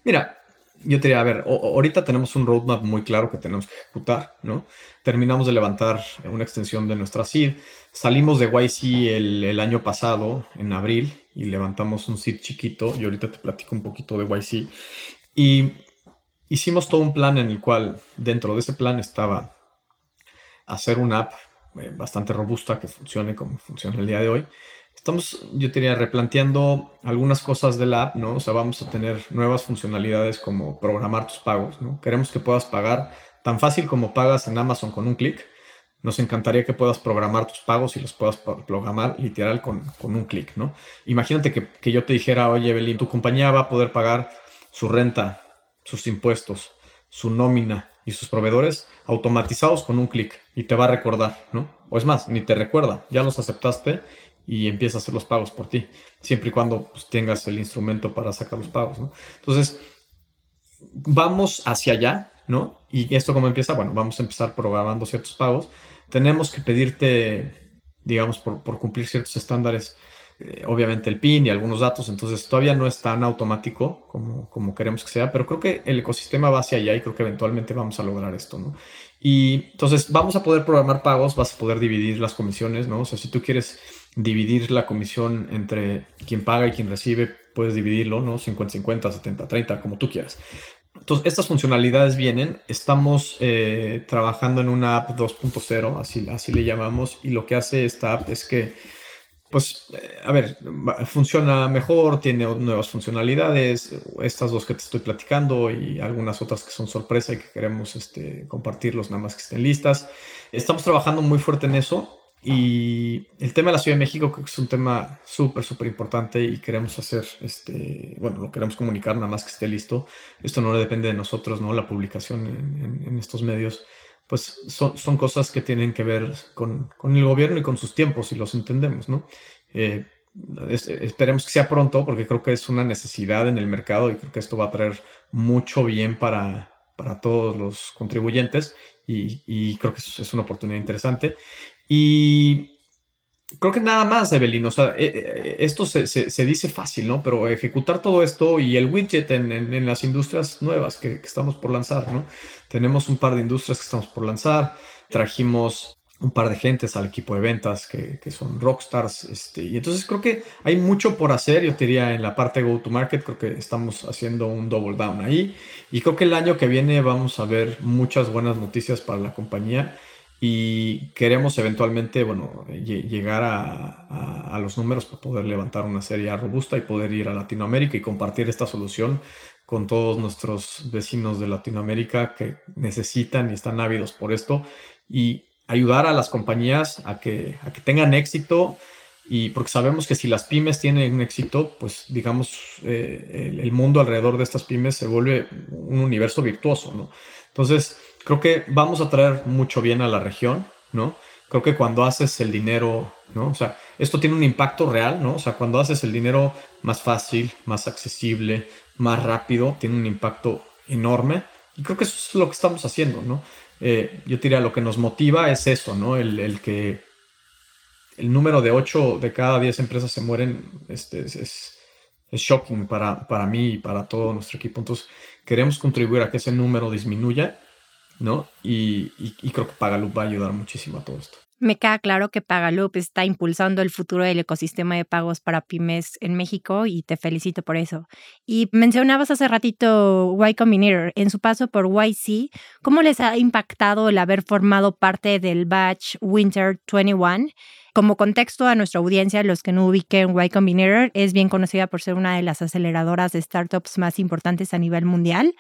Mira, yo te diría, a ver, ahorita tenemos un roadmap muy claro que tenemos que ejecutar, ¿no? Terminamos de levantar una extensión de nuestra seed, salimos de YC el, el año pasado, en abril, y levantamos un seed chiquito, y ahorita te platico un poquito de YC, y hicimos todo un plan en el cual dentro de ese plan estaba hacer una app eh, bastante robusta que funcione como funciona el día de hoy. Estamos, yo diría, replanteando algunas cosas de la app, ¿no? O sea, vamos a tener nuevas funcionalidades como programar tus pagos, ¿no? Queremos que puedas pagar tan fácil como pagas en Amazon con un clic. Nos encantaría que puedas programar tus pagos y los puedas programar literal con, un clic, ¿no? Imagínate que, que, yo te dijera, oye, Evelyn, tu compañía va a poder pagar su renta, sus impuestos, su nómina y sus proveedores automatizados con un clic y te va a recordar, ¿no? O es más, ni te recuerda, ya los aceptaste y empieza a hacer los pagos por ti, siempre y cuando pues, tengas el instrumento para sacar los pagos, ¿no? Entonces, vamos hacia allá, ¿no? Y esto como empieza, bueno, vamos a empezar programando ciertos pagos. Tenemos que pedirte, digamos, por cumplir ciertos estándares, eh, obviamente el PIN y algunos datos, entonces todavía no es tan automático como, como queremos que sea, pero creo que el ecosistema va hacia allá y creo que eventualmente vamos a lograr esto, ¿no? Y entonces vamos a poder programar pagos, vas a poder dividir las comisiones, ¿no? O sea, si tú quieres dividir la comisión entre quien paga y quien recibe, puedes dividirlo, ¿no? 50-50, 70-30, como tú quieras. Entonces, estas funcionalidades vienen. Estamos eh, trabajando en una app 2.0, así, así le llamamos, y lo que hace esta app es que pues, eh, a ver, funciona mejor, tiene nuevas funcionalidades, estas dos que te estoy platicando y algunas otras que son sorpresa y que queremos este, compartirlos nada más que estén listas. Estamos trabajando muy fuerte en eso y el tema de la Ciudad de México creo que es un tema súper, súper importante y queremos hacer, este, bueno, lo queremos comunicar nada más que esté listo. Esto no depende de nosotros, ¿no? La publicación en estos medios pues son, cosas que tienen que ver con, con, el gobierno y con sus tiempos, y los entendemos, ¿no? Eh, esperemos que sea pronto, porque creo que es una necesidad en el mercado y creo que esto va a traer mucho bien para, para todos los contribuyentes y, y creo que es, es, una oportunidad interesante. Y, creo que nada más, Evelyn. O sea, eh, eh, esto se, se, dice fácil, ¿no? Pero ejecutar todo esto y el widget en, en, las industrias nuevas que, que, estamos por lanzar, ¿no? Tenemos un par de industrias que estamos por lanzar. Trajimos un par de gentes al equipo de ventas que, que, son rockstars. Este, y entonces creo que hay mucho por hacer. Yo te diría en la parte de go-to-market, creo que estamos haciendo un double down ahí. Y creo que el año que viene vamos a ver muchas buenas noticias para la compañía y queremos eventualmente, bueno, llegar a, a, los números para poder levantar una serie robusta y poder ir a Latinoamérica y compartir esta solución con todos nuestros vecinos de Latinoamérica que necesitan y están ávidos por esto y ayudar a las compañías a que, a que tengan éxito y porque sabemos que si las pymes tienen éxito, pues digamos, eh, el, el, mundo alrededor de estas pymes se vuelve un universo virtuoso, ¿no? Entonces, creo que vamos a traer mucho bien a la región, ¿no? Creo que cuando haces el dinero, ¿no? O sea, esto tiene un impacto real, ¿no? O sea, cuando haces el dinero más fácil, más accesible, más rápido, tiene un impacto enorme. Y creo que eso es lo que estamos haciendo, ¿no? Eh, yo diría, lo que nos motiva es eso, ¿no? El, el, que el número de 8 de cada 10 empresas se mueren este, es, es, es shocking para, para mí y para todo nuestro equipo. Entonces, queremos contribuir a que ese número disminuya ¿no? Y, creo que Pagaloop va a ayudar muchísimo a todo esto. Me queda claro que Pagaloop está impulsando el futuro del ecosistema de pagos para pymes en México y te felicito por eso. Y mencionabas hace ratito Y Combinator. En su paso por YC, ¿cómo les ha impactado el haber formado parte del batch Winter 21? Como contexto a nuestra audiencia, los que no ubiquen Y Combinator es bien conocida por ser una de las aceleradoras de startups más importantes a nivel mundial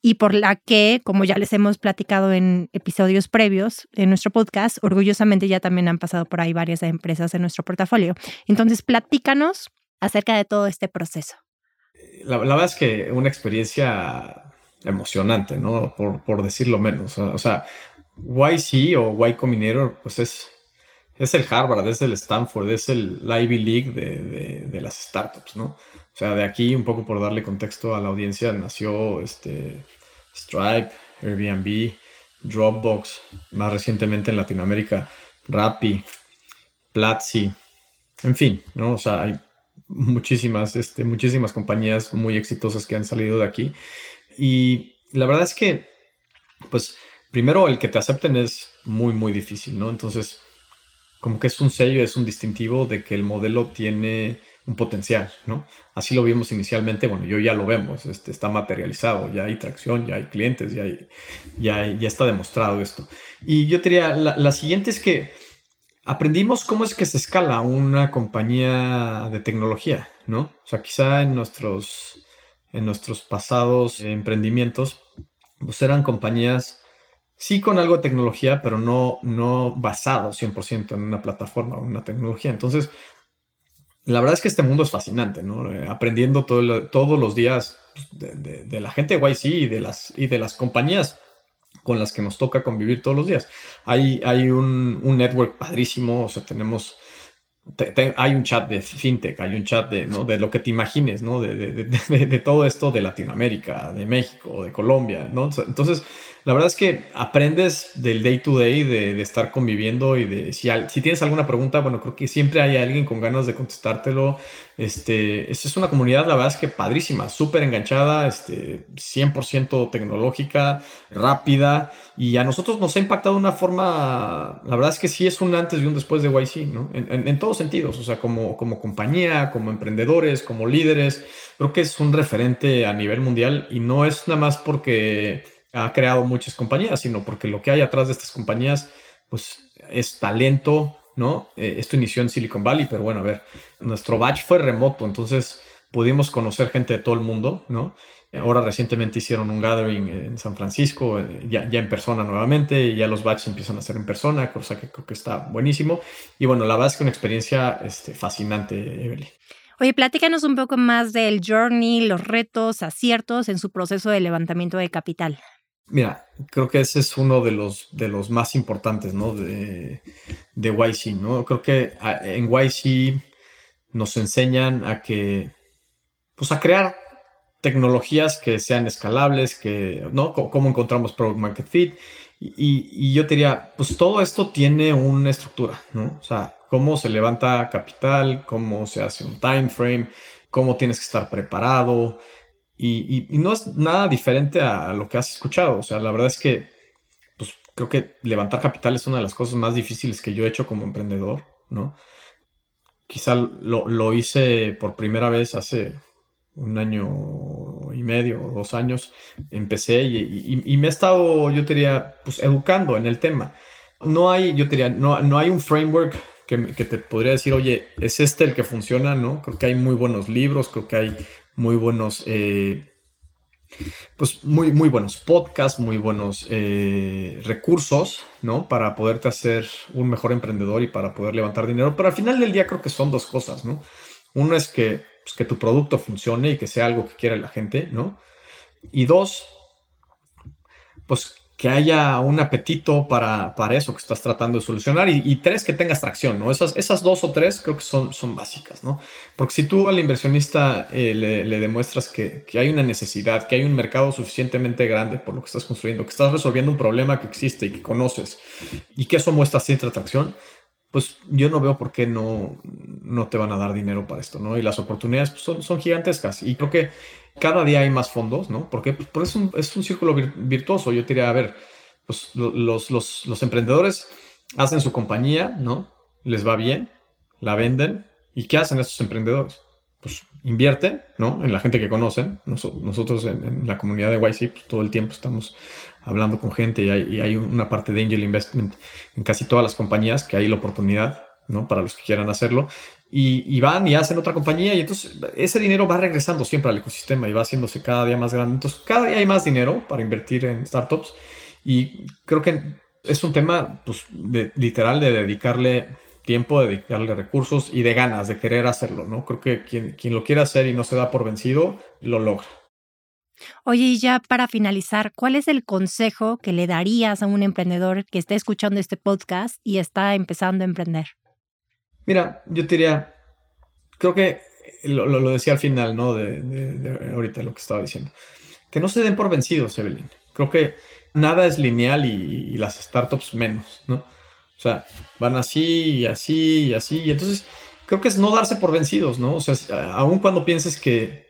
y por la que, como ya les hemos platicado en episodios previos en nuestro podcast, orgullosamente ya también han pasado por ahí varias empresas en nuestro portafolio. Entonces, platícanos acerca de todo este proceso. La, verdad es que una experiencia emocionante, ¿no? Por, por decirlo menos. O sea, YC o Y Combinator, pues es, es el Harvard, es el Stanford, es el Ivy League de, de, de, las startups, ¿no? O sea, de aquí, un poco por darle contexto a la audiencia, nació este, Stripe, Airbnb, Dropbox, más recientemente en Latinoamérica, Rappi, Platzi, en fin, ¿no? O sea, hay muchísimas, este, muchísimas compañías muy exitosas que han salido de aquí. Y la verdad es que, pues, primero el que te acepten es muy, muy difícil, ¿no? Entonces, como que es un sello, es un distintivo de que el modelo tiene un potencial, ¿no? Así lo vimos inicialmente, bueno, yo ya lo vemos, este, está materializado, ya hay tracción, ya hay clientes, ya, ya, ya está demostrado esto. Y yo diría, la, la siguiente es que aprendimos cómo es que se escala una compañía de tecnología, ¿no? O sea, quizá en nuestros, en nuestros pasados emprendimientos, pues eran compañías sí con algo de tecnología, pero no, no basado 100% en una plataforma o una tecnología. Entonces, la verdad es que este mundo es fascinante, ¿no? Eh, aprendiendo todo, todos los días de, la gente de YC y de, las, y de las compañías con las que nos toca convivir todos los días. Hay, hay un, un network padrísimo, o sea, tenemos, hay un chat de fintech, hay un chat de, ¿no? de lo que te imagines, ¿no? De, de, todo esto de Latinoamérica, de México, de Colombia, ¿no? Entonces, la verdad es que aprendes del day to day, de, estar conviviendo y de si, tienes alguna pregunta, bueno, creo que siempre hay alguien con ganas de contestártelo. Este, es una comunidad, la verdad es que padrísima, súper enganchada, este, 100% tecnológica, rápida y a nosotros nos ha impactado de una forma, la verdad es que sí es un antes y un después de YC, ¿no? En, en, todos sentidos, o sea, como, como compañía, como emprendedores, como líderes, creo que es un referente a nivel mundial y no es nada más porque ha creado muchas compañías, sino porque lo que hay atrás de estas compañías, pues es talento, ¿no? Eh, esto inició en Silicon Valley, pero bueno, a ver, nuestro batch fue remoto, entonces pudimos conocer gente de todo el mundo, ¿no? Ahora recientemente hicieron un gathering en San Francisco, eh, ya, en persona nuevamente, y ya los batches empiezan a ser en persona, cosa que creo que está buenísimo. Y bueno, la verdad es que una experiencia este, fascinante, Evelyn. Oye, platícanos un poco más del journey, los retos, aciertos en su proceso de levantamiento de capital. Mira, creo que ese es uno de los, de los más importantes, ¿no? De, de YC, ¿no? Creo que en YC nos enseñan a que, pues a crear tecnologías que sean escalables, que, ¿no? cómo encontramos product market fit. Y, y, yo diría, pues todo esto tiene una estructura, ¿no? O sea, cómo se levanta capital, cómo se hace un time frame, cómo tienes que estar preparado. Y, no es nada diferente a lo que has escuchado. O sea, la verdad es que pues, creo que levantar capital es una de las cosas más difíciles que yo he hecho como emprendedor, ¿no? Quizá lo, lo hice por primera vez hace un año y medio o dos años. Empecé y, me he estado, yo diría, pues educando en el tema. No hay, yo diría, no, no hay un framework que, te podría decir, oye, es este el que funciona, ¿no? Creo que hay muy buenos libros, creo que hay muy buenos, eh, pues muy, muy buenos podcasts, muy buenos eh, recursos, ¿no? Para poderte hacer un mejor emprendedor y para poder levantar dinero. Pero al final del día creo que son dos cosas, ¿no? Uno es que, pues, que tu producto funcione y que sea algo que quiera la gente, ¿no? Y dos, pues que haya un apetito para, para eso que estás tratando de solucionar y, tres, que tengas tracción, ¿no? Esas, esas dos o tres creo que son, son básicas, ¿no? Porque si tú al inversionista eh, le, demuestras que, que, hay una necesidad, que hay un mercado suficientemente grande por lo que estás construyendo, que estás resolviendo un problema que existe y que conoces y que eso muestra cierta atracción, pues yo no veo por qué no, no te van a dar dinero para esto, ¿no? Y las oportunidades pues, son, son gigantescas y creo que cada día hay más fondos, ¿no? Porque pues, es, un, es un círculo virtuoso. Yo diría, a ver, pues, los, emprendedores hacen su compañía, ¿no? Les va bien, la venden. ¿Y qué hacen estos emprendedores? Pues invierten, ¿no? En la gente que conocen. nosotros en, la comunidad de YC pues, todo el tiempo estamos hablando con gente y hay, y hay, una parte de angel investment en casi todas las compañías que hay la oportunidad, ¿no? Para los que quieran hacerlo y, van y hacen otra compañía y entonces ese dinero va regresando siempre al ecosistema y va haciéndose cada día más grande. Entonces cada día hay más dinero para invertir en startups y creo que es un tema pues, de, literal de dedicarle tiempo, de dedicarle recursos y de ganas, de querer hacerlo, ¿no? Creo que quien, quien lo quiere hacer y no se da por vencido, lo logra. Oye, y ya para finalizar, ¿cuál es el consejo que le darías a un emprendedor que esté escuchando este podcast y está empezando a emprender? Mira, yo te diría, creo que lo, decía al final, ¿no? De, ahorita lo que estaba diciendo. Que no se den por vencidos, Evelyn. Creo que nada es lineal y, las startups menos, ¿no? O sea, van así y así y así. Y entonces, creo que es no darse por vencidos, ¿no? O sea, aun cuando pienses que,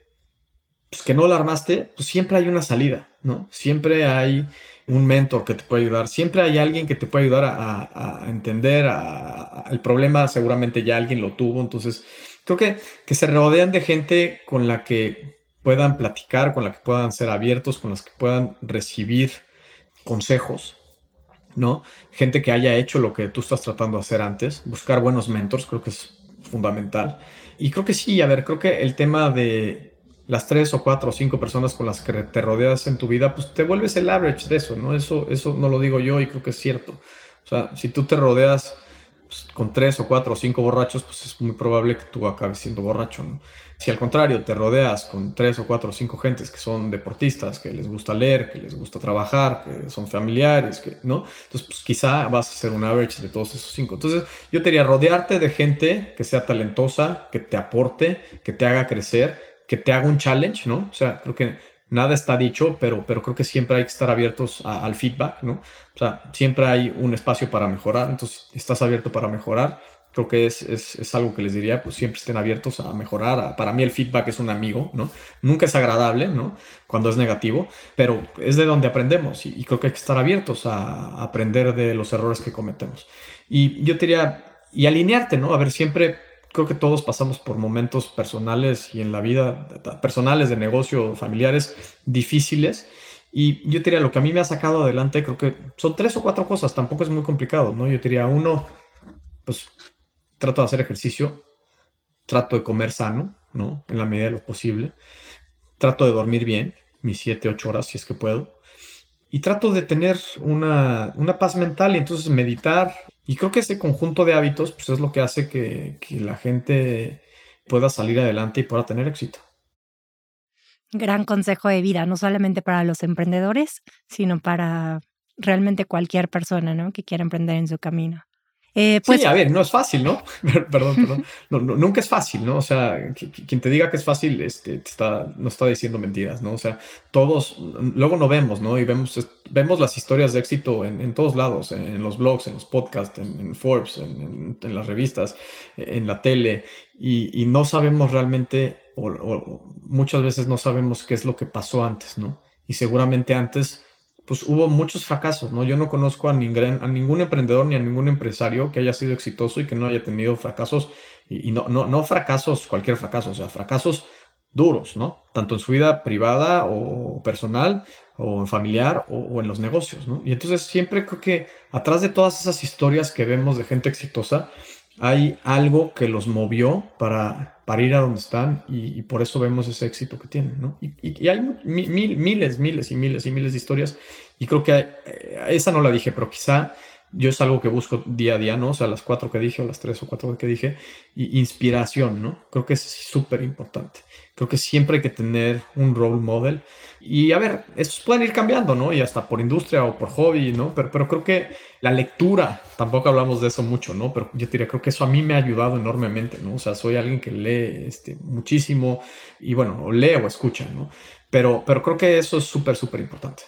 pues, que no la armaste, pues siempre hay una salida, ¿no? Siempre hay un mentor que te puede ayudar, siempre hay alguien que te puede ayudar a, entender el problema, seguramente ya alguien lo tuvo, entonces creo que, que se rodean de gente con la que puedan platicar, con la que puedan ser abiertos, con las que puedan recibir consejos, ¿no? Gente que haya hecho lo que tú estás tratando de hacer antes, buscar buenos mentors, creo que es fundamental. Y creo que sí, a ver, creo que el tema de, las tres o cuatro o cinco personas con las que te rodeas en tu vida, pues te vuelves el average de eso, ¿no? Eso, eso no lo digo yo y creo que es cierto. O sea, si tú te rodeas pues, con tres o cuatro o cinco borrachos, pues es muy probable que tú acabes siendo borracho, ¿no? Si al contrario te rodeas con tres o cuatro o cinco gentes que son deportistas, que les gusta leer, que les gusta trabajar, que son familiares, que, ¿no? Entonces, pues quizá vas a ser un average de todos esos cinco. Entonces, yo te diría rodearte de gente que sea talentosa, que te aporte, que te haga crecer que te haga un challenge, ¿no? O sea, creo que nada está dicho, pero, pero creo que siempre hay que estar abiertos al feedback, ¿no? O sea, siempre hay un espacio para mejorar, entonces estás abierto para mejorar. Creo que es, es, es algo que les diría, pues siempre estén abiertos a mejorar. Para mí el feedback es un amigo, ¿no? Nunca es agradable, ¿no? Cuando es negativo, pero es de donde aprendemos y, creo que hay que estar abiertos a, aprender de los errores que cometemos. Y yo te diría, y alinearte, ¿no? A ver, siempre creo que todos pasamos por momentos personales y en la vida, personales, de negocio, familiares, difíciles. Y yo diría, lo que a mí me ha sacado adelante, creo que son tres o cuatro cosas, tampoco es muy complicado, ¿no? Yo diría, uno, pues trato de hacer ejercicio, trato de comer sano, ¿no? En la medida de lo posible. Trato de dormir bien, mis siete, ocho horas, si es que puedo. Y trato de tener una, una paz mental y entonces meditar, y creo que ese conjunto de hábitos pues, es lo que hace que, la gente pueda salir adelante y pueda tener éxito. Gran consejo de vida, no solamente para los emprendedores, sino para realmente cualquier persona ¿no? que quiera emprender en su camino. Eh, pues, sí, a ver, no es fácil, ¿no? perdón, perdón. No, nunca es fácil, ¿no? O sea, quien te diga que es fácil, este, está, no está diciendo mentiras, ¿no? O sea, todos, luego no vemos, ¿no? Y vemos, vemos las historias de éxito en, todos lados, en, los blogs, en los podcasts, en, Forbes, en, las revistas, en la tele, y, no sabemos realmente, o muchas veces no sabemos qué es lo que pasó antes, ¿no? Y seguramente antes pues hubo muchos fracasos, ¿no? Yo no conozco a, ningún, emprendedor ni a ningún empresario que haya sido exitoso y que no haya tenido fracasos, y, no, no, no fracasos, cualquier fracaso, o sea, fracasos duros, ¿no? Tanto en su vida privada o personal o familiar o, o, en los negocios, ¿no? Y entonces siempre creo que atrás de todas esas historias que vemos de gente exitosa, hay algo que los movió para, para ir a donde están y, por eso vemos ese éxito que tienen, ¿no? Y, hay miles, miles y miles y miles de historias y creo que eh, esa no la dije, pero quizá yo es algo que busco día a día, ¿no? O sea, las cuatro que dije o las tres o cuatro que dije, y inspiración, ¿no? Creo que es súper importante. Creo que siempre hay que tener un role model. Y a ver, estos pueden ir cambiando, ¿no? Y hasta por industria o por hobby, ¿no? Pero, pero creo que la lectura, tampoco hablamos de eso mucho, ¿no? Pero yo diría, creo que eso a mí me ha ayudado enormemente, ¿no? O sea, soy alguien que lee este, muchísimo y bueno, o lee o escucha, ¿no? Pero, pero creo que eso es súper, súper importante.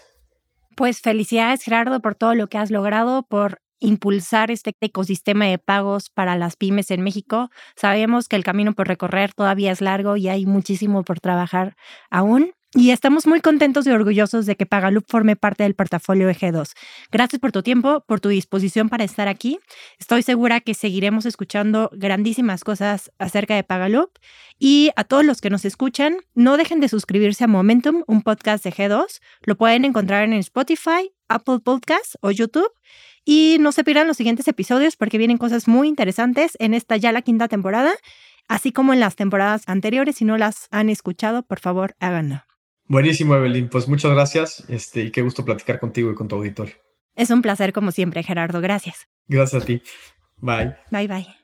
Pues felicidades Gerardo por todo lo que has logrado, por impulsar este ecosistema de pagos para las pymes en México. Sabemos que el camino por recorrer todavía es largo y hay muchísimo por trabajar aún. Y estamos muy contentos y orgullosos de que Pagaloop forme parte del portafolio de G2. Gracias por tu tiempo, por tu disposición para estar aquí. Estoy segura que seguiremos escuchando grandísimas cosas acerca de Pagaloop. Y a todos los que nos escuchan, no dejen de suscribirse a Momentum, un podcast de G2. Lo pueden encontrar en Spotify, Apple Podcasts o YouTube. Y no se pierdan los siguientes episodios porque vienen cosas muy interesantes en esta ya la quinta temporada, así como en las temporadas anteriores. Si no las han escuchado, por favor, háganlo. Buenísimo, Evelyn. Pues muchas gracias este, y qué gusto platicar contigo y con tu auditorio. Es un placer como siempre, Gerardo. Gracias. Gracias a ti. Bye. Bye, bye.